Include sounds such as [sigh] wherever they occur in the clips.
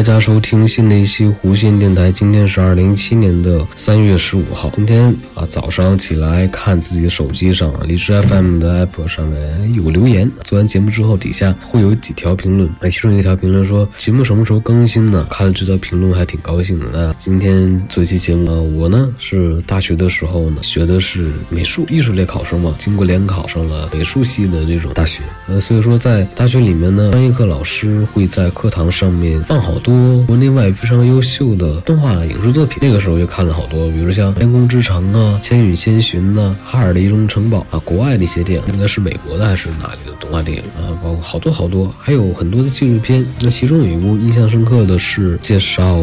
大家收听新的一期弧线电台。今天是二零一七年的三月十五号。今天啊，早上起来看自己的手机上，荔枝 FM 的 App 上面有留言。做完节目之后，底下会有几条评论。那其中一条评论说：“节目什么时候更新呢？”看了这条评论还挺高兴的。那今天做一期节目，我呢是大学的时候呢学的是美术艺术类考生嘛，经过联考上了美术系的这种大学。呃，所以说在大学里面呢，专业课老师会在课堂上面放好多多国内外非常优秀的动画影视作品。那个时候就看了好多，比如像《天空之城》啊，《千与千寻》呐，《哈尔的移动城堡》啊，国外的一些电影，应该是美国的还是哪里的动画电影啊？包括好多好多，还有很多的纪录片。那其中有一部印象深刻的是介绍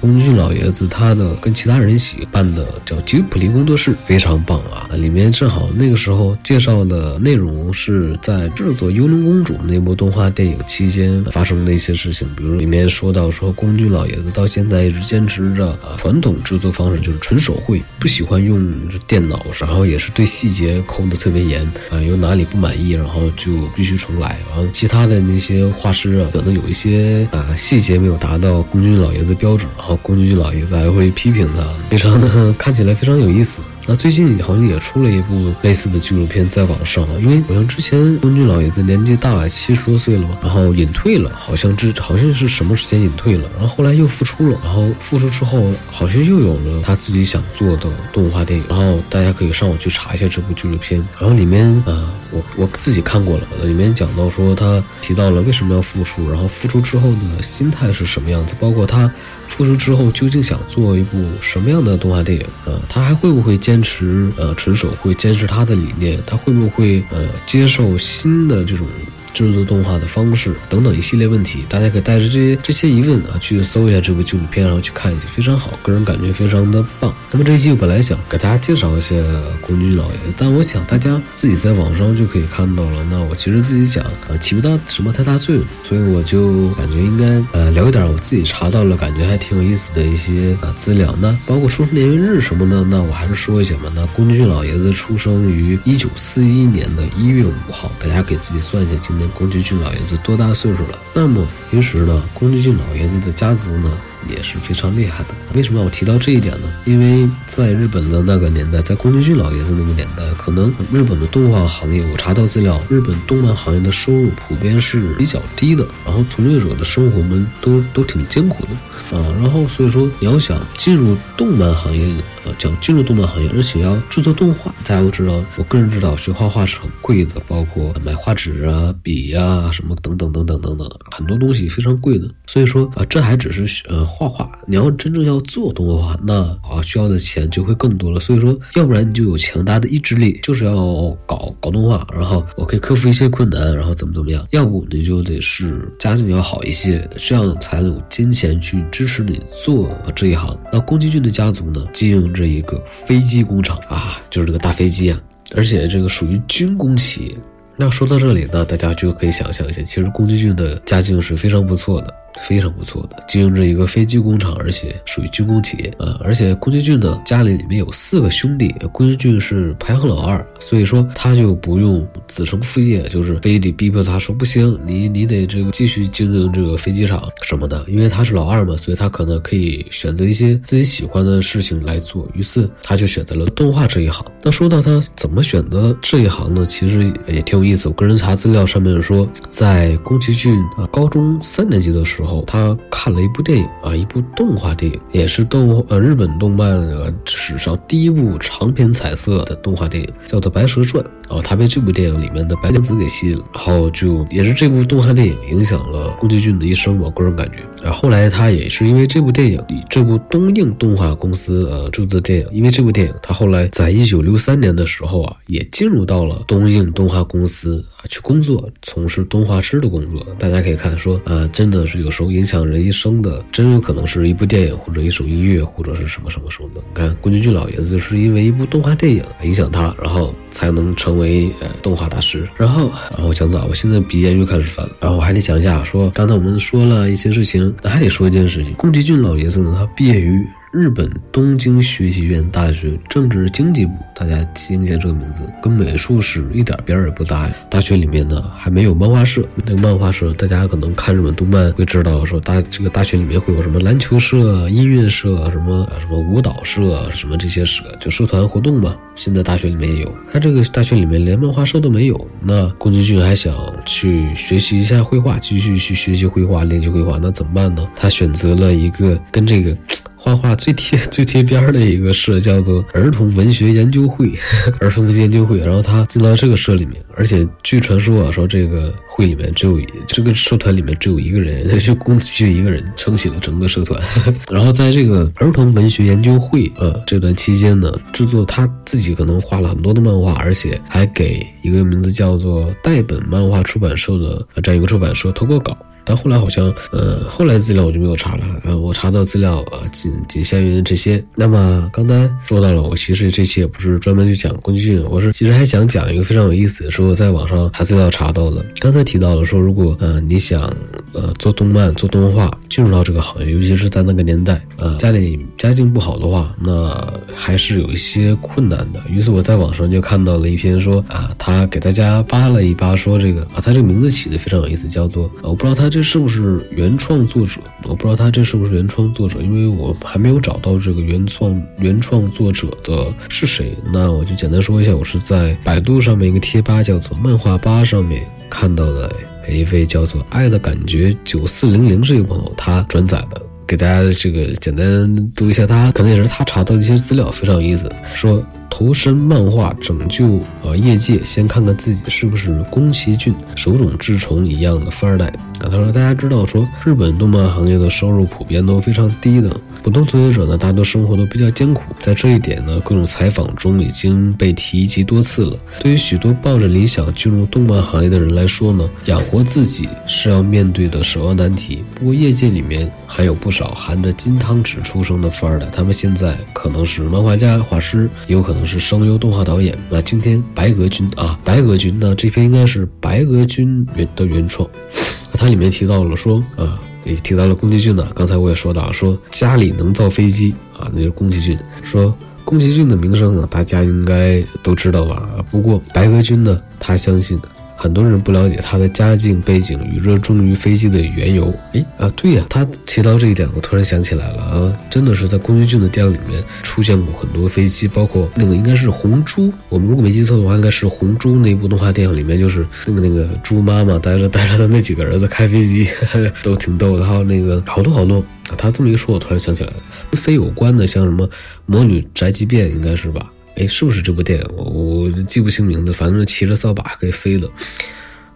宫崎骏老爷子他的跟其他人一起办的叫吉普力工作室，非常棒啊！里面正好那个时候介绍的内容是在制作《幽灵公主》那部动画电影期间发生的一些事情，比如里面说到说宫崎老爷子到现在一直坚持着传统制作方式，就是纯手绘，不喜欢用电脑，然后也是对细节抠的特别严啊，有哪里不满意，然后就必须重来。然后其他的那些画师啊，可能有一些啊细节没有达到宫崎骏老爷子标准，然后宫崎骏老爷子还会批评他，非常的 [laughs] 看起来非常有意思。那最近好像也出了一部类似的纪录片在网上啊，因为好像之前宫俊老爷子年纪大了，七十多岁了嘛，然后隐退了，好像之好像是什么时间隐退了，然后后来又复出了，然后复出之后好像又有了他自己想做的动画电影，然后大家可以上网去查一下这部纪录片，然后里面呃我我自己看过了，里面讲到说他提到了为什么要复出，然后复出之后的心态是什么样子，包括他复出之后究竟想做一部什么样的动画电影啊，他还会不会坚持呃纯手会，坚持他的理念，他会不会呃接受新的这种。制作动画的方式等等一系列问题，大家可以带着这些这些疑问啊去搜一下这部纪录片，然后去看一下，非常好，个人感觉非常的棒。那么这一期我本来想给大家介绍一下宫崎骏老爷子，但我想大家自己在网上就可以看到了。那我其实自己讲啊起不到什么太大作用，所以我就感觉应该呃聊一点我自己查到了感觉还挺有意思的一些啊资料。那包括出生年月日什么的，那我还是说一下嘛。那宫崎骏老爷子出生于一九四一年的一月五号，大家给自己算一下今年。宫崎骏老爷子多大岁数了？那么平时呢，宫崎骏老爷子的家族呢也是非常厉害的。为什么我提到这一点呢？因为在日本的那个年代，在宫崎骏老爷子那个年代，可能日本的动画行业，我查到资料，日本动漫行业的收入普遍是比较低的，然后从业者的生活们都都挺艰苦的啊。然后所以说，你要想进入动漫行业，呃，想进入动漫行业，而且要制作动画，大家都知道，我个人知道学画画是很贵的，包括买画纸啊、笔呀什么等等等等等等，很多东西非常贵的。所以说啊，这还只是呃画画，你要真正要做动画，那啊需要的钱就会更多了。所以说，要不然你就有强大的意志力，就是要搞搞动画，然后我可以克服一些困难，然后怎么怎么样；要不你就得是家境要好一些，这样才有金钱去支持你做这一行。那宫崎骏的家族呢，经营着一个飞机工厂啊，就是这个大飞机啊，而且这个属于军工企业。那说到这里呢，大家就可以想象一下，其实宫崎骏的家境是非常不错的。非常不错的，经营着一个飞机工厂，而且属于军工企业。呃，而且宫崎骏呢，家里里面有四个兄弟，宫崎骏是排行老二，所以说他就不用子承父业，就是非得逼迫他说不行，你你得这个继续经营这个飞机厂什么的。因为他是老二嘛，所以他可能可以选择一些自己喜欢的事情来做。于是他就选择了动画这一行。那说到他怎么选择这一行呢？其实也挺有意思。我个人查资料上面说，在宫崎骏啊高中三年级的时候。后，他看了一部电影啊，一部动画电影，也是动呃日本动漫呃史上第一部长篇彩色的动画电影，叫做《白蛇传》。然后他被这部电影里面的白娘子给吸引了，然后就也是这部动画电影影响了宫崎骏的一生。我个人感觉，然后后来他也是因为这部电影，这部东映动画公司呃制作的电影，因为这部电影，他后来在一九六三年的时候啊，也进入到了东映动画公司啊去工作，从事动画师的工作。大家可以看说啊，真的是有时候影响人一生的，真有可能是一部电影或者一首音乐或者是什么什么什么的。你看宫崎骏老爷子是因为一部动画电影影响他，然后才能成。为呃动画大师，然后然后讲到我现在鼻炎又开始犯了，然后我还得讲一下，说刚才我们说了一些事情，那还得说一件事情，宫崎骏老爷子呢，他毕业于。日本东京学习院大学政治经济部，大家听一下这个名字，跟美术史一点边儿也不搭呀。大学里面呢还没有漫画社，那个漫画社大家可能看日本动漫会知道，说大这个大学里面会有什么篮球社、音乐社、什么什么舞蹈社、什么这些社，就社团活动嘛。现在大学里面也有，他这个大学里面连漫画社都没有。那宫崎骏还想去学习一下绘画，继续去学习绘画、练习绘画，那怎么办呢？他选择了一个跟这个。画画最贴 [laughs] 最贴边的一个社叫做儿童文学研究会，[laughs] 儿童文学研究会。然后他进到这个社里面，而且据传说啊，说这个会里面只有这个社团里面只有一个人，[laughs] 就宫崎骏一个人撑起了整个社团。然后在这个儿童文学研究会呃这段期间呢，制作他自己可能画了很多的漫画，而且还给一个名字叫做代本漫画出版社的这样一个出版社投过稿。但后来好像，呃，后来资料我就没有查了。呃，我查到资料啊，仅仅限于这些。那么刚才说到了，我其实这期也不是专门去讲宫崎骏，我是其实还想讲一个非常有意思的，是我在网上查资料查到的。刚才提到了说，如果呃你想呃做动漫、做动画，进入到这个行业，尤其是在那个年代，呃家里家境不好的话，那还是有一些困难的。于是我在网上就看到了一篇说啊，他给大家扒了一扒，说这个啊，他这个名字起的非常有意思，叫做我不知道他。这是不是原创作者？我不知道他这是不是原创作者，因为我还没有找到这个原创原创作者的是谁。那我就简单说一下，我是在百度上面一个贴吧叫做“漫画吧”上面看到的一位叫做“爱的感觉九四零零”这个朋友他转载的，给大家这个简单读一下，他可能也是他查到的一些资料，非常有意思，说。投身漫画拯救呃业界，先看看自己是不是宫崎骏手冢治虫一样的富二代。啊，他说大家知道说日本动漫行业的收入普遍都非常低的，普通从业者呢大多生活都比较艰苦。在这一点呢，各种采访中已经被提及多次了。对于许多抱着理想进入动漫行业的人来说呢，养活自己是要面对的首要难题。不过业界里面还有不少含着金汤匙出生的富二代，他们现在可能是漫画家、画师，有可能。是声优动画导演那今天白鹅君啊，白鹅君呢？这篇应该是白鹅君原的原创。它里面提到了说，啊，也提到了宫崎骏呢。刚才我也说到，说家里能造飞机啊，那是宫崎骏。说宫崎骏的名声呢，大家应该都知道吧？不过白鹅君呢，他相信。很多人不了解他的家境背景与热衷于飞机的缘由。哎啊，对呀，他提到这一点，我突然想起来了啊，真的是在宫崎骏的电影里面出现过很多飞机，包括那个应该是红猪，我们如果没记错的话，应该是红猪那部动画电影里面，就是那个那个猪妈妈带着带着他那几个儿子开飞机，[laughs] 都挺逗的。还有那个好多好多，他这么一说，我突然想起来了，跟飞有关的，像什么魔女宅急便，应该是吧？哎，是不是这部电影？我我记不清名字，反正骑着扫把可以飞的，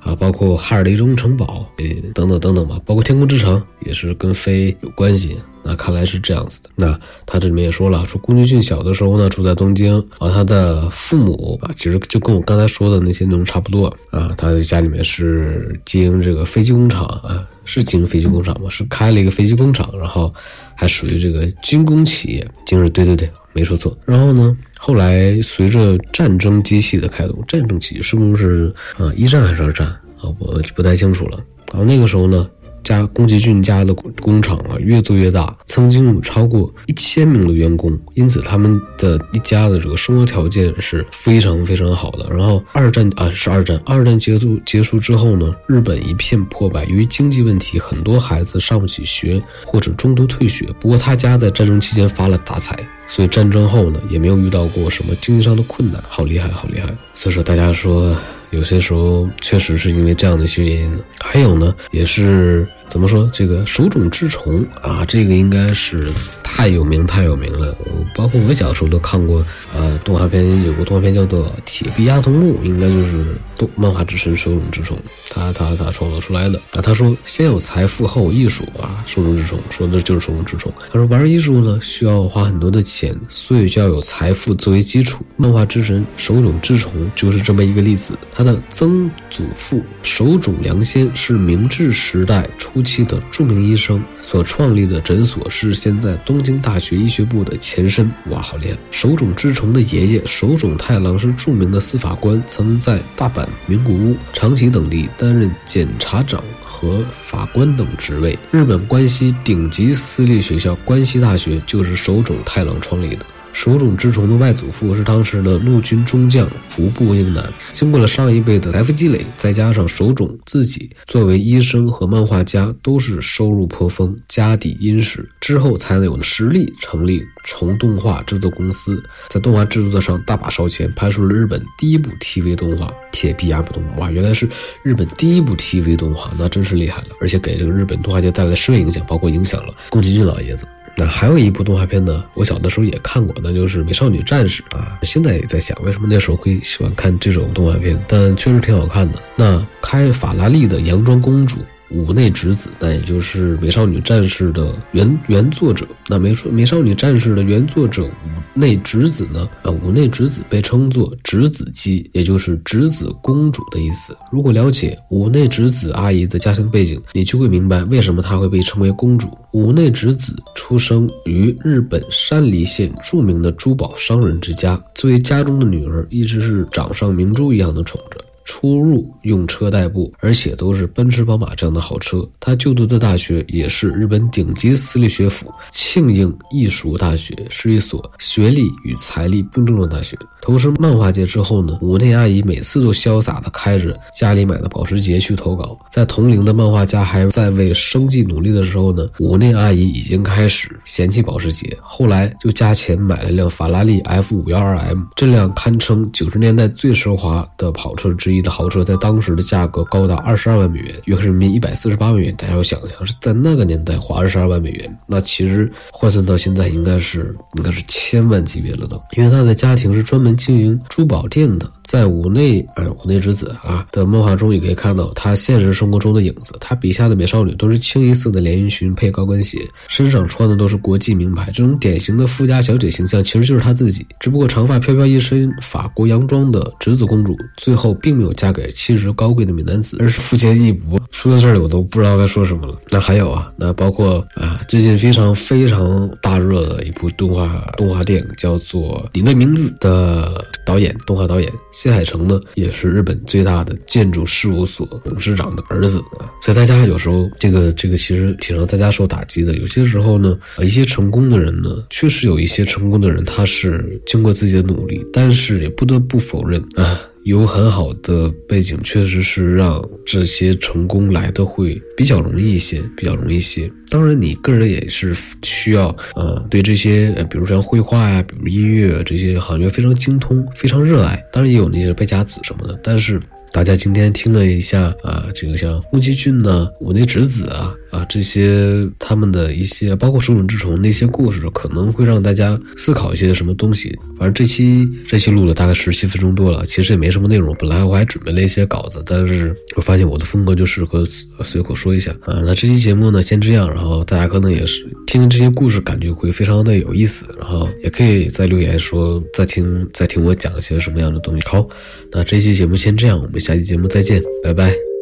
啊，包括《哈尔的移动城堡》哎，等等等等吧，包括《天空之城》也是跟飞有关系。那看来是这样子的。那他这里面也说了，说宫崎骏小的时候呢住在东京，啊，他的父母啊，其实就跟我刚才说的那些内容差不多啊。他的家里面是经营这个飞机工厂啊，是经营飞机工厂吗？是开了一个飞机工厂，然后还属于这个军工企业。今日对对对。没说错，然后呢？后来随着战争机器的开动，战争机器是不是啊？一战还是二战啊？我不太清楚了。然后那个时候呢？家宫崎骏家的工厂啊，越做越大，曾经有超过一千名的员工，因此他们的一家的这个生活条件是非常非常好的。然后二战啊，是二战，二战结束结束之后呢，日本一片破败，由于经济问题，很多孩子上不起学或者中途退学。不过他家在战争期间发了大财，所以战争后呢，也没有遇到过什么经济上的困难，好厉害，好厉害。所以说大家说。有些时候确实是因为这样的一些原因，还有呢，也是怎么说这个手冢之虫啊，这个应该是太有名太有名了。包括我小时候都看过，呃，动画片有个动画片叫做《铁臂阿童木》，应该就是动漫画之神手冢治虫他他他创造出来的。啊，他说先有财富后有艺术啊，手冢治虫说的就是手冢治虫。他说玩艺术呢需要花很多的钱，所以就要有财富作为基础。漫画之神手冢治虫就是这么一个例子。他的曾祖父手冢良先是明治时代初期的著名医生，所创立的诊所是现在东京大学医学部的前身。瓦，好连！手冢治虫的爷爷手冢太郎是著名的司法官，曾在大阪、名古屋、长崎等地担任检察长和法官等职位。日本关西顶级私立学校关西大学就是手冢太郎创立的。手冢治虫的外祖父是当时的陆军中将服部英男。经过了上一辈的财富积累，再加上手冢自己作为医生和漫画家都是收入颇丰，家底殷实，之后才能有实力成立虫动画制作公司，在动画制作上大把烧钱，拍出了日本第一部 TV 动画《铁臂阿部动哇，原来是日本第一部 TV 动画，那真是厉害了，而且给这个日本动画界带来深远影响，包括影响了宫崎骏老爷子。那还有一部动画片呢，我小的时候也看过，那就是《美少女战士》啊。现在也在想，为什么那时候会喜欢看这种动画片？但确实挺好看的。那开法拉利的洋装公主。五内直子，那也就是《美少女战士》的原原作者。那美说《美少女战士》的原作者五内直子呢？啊，五内直子被称作直子姬，也就是直子公主的意思。如果了解五内直子阿姨的家庭背景，你就会明白为什么她会被称为公主。五内直子出生于日本山梨县著名的珠宝商人之家，作为家中的女儿，一直是掌上明珠一样的宠着。出入用车代步，而且都是奔驰、宝马这样的好车。他就读的大学也是日本顶级私立学府庆应艺术大学，是一所学历与财力并重的大学。投身漫画界之后呢，五内阿姨每次都潇洒地开着家里买的保时捷去投稿。在同龄的漫画家还在为生计努力的时候呢，五内阿姨已经开始嫌弃保时捷，后来就加钱买了辆法拉利 F 五幺二 M，这辆堪称九十年代最奢华的跑车之一。的豪车在当时的价格高达二十二万美元，约合人民币一百四十八万元。大家要想想，是在那个年代花二十二万美元，那其实换算到现在应该是应该是千万级别了都。因为他的家庭是专门经营珠宝店的，在五内啊五内之子啊的漫画中也可以看到他现实生活中的影子。他笔下的美少女都是清一色的连衣裙配高跟鞋，身上穿的都是国际名牌，这种典型的富家小姐形象其实就是她自己。只不过长发飘飘一身法国洋装的侄子公主，最后并没有。嫁给气质高贵的美男子，而是肤浅一博。说到这里，我都不知道该说什么了。那还有啊，那包括啊，最近非常非常大热的一部动画动画电影，叫做《你的名字》的导演，动画导演新海诚呢，也是日本最大的建筑事务所董事长的儿子啊。所以大家有时候这个这个其实挺让大家受打击的。有些时候呢，啊一些成功的人呢，确实有一些成功的人，他是经过自己的努力，但是也不得不否认啊。有很好的背景，确实是让这些成功来的会比较容易一些，比较容易一些。当然，你个人也是需要，呃，对这些，呃比如像绘画呀，比如音乐这些行业非常精通，非常热爱。当然，也有那些败家子什么的，但是。大家今天听了一下啊，这个像宫崎骏呢、我那侄子啊啊这些他们的一些，包括手冢治虫那些故事，可能会让大家思考一些什么东西。反正这期这期录了大概十七分钟多了，其实也没什么内容。本来我还准备了一些稿子，但是我发现我的风格就适合随口说一下啊。那这期节目呢，先这样，然后大家可能也是听听这些故事，感觉会非常的有意思，然后也可以在留言说再听再听我讲一些什么样的东西。好，那这期节目先这样，我们。下期节目再见，拜拜。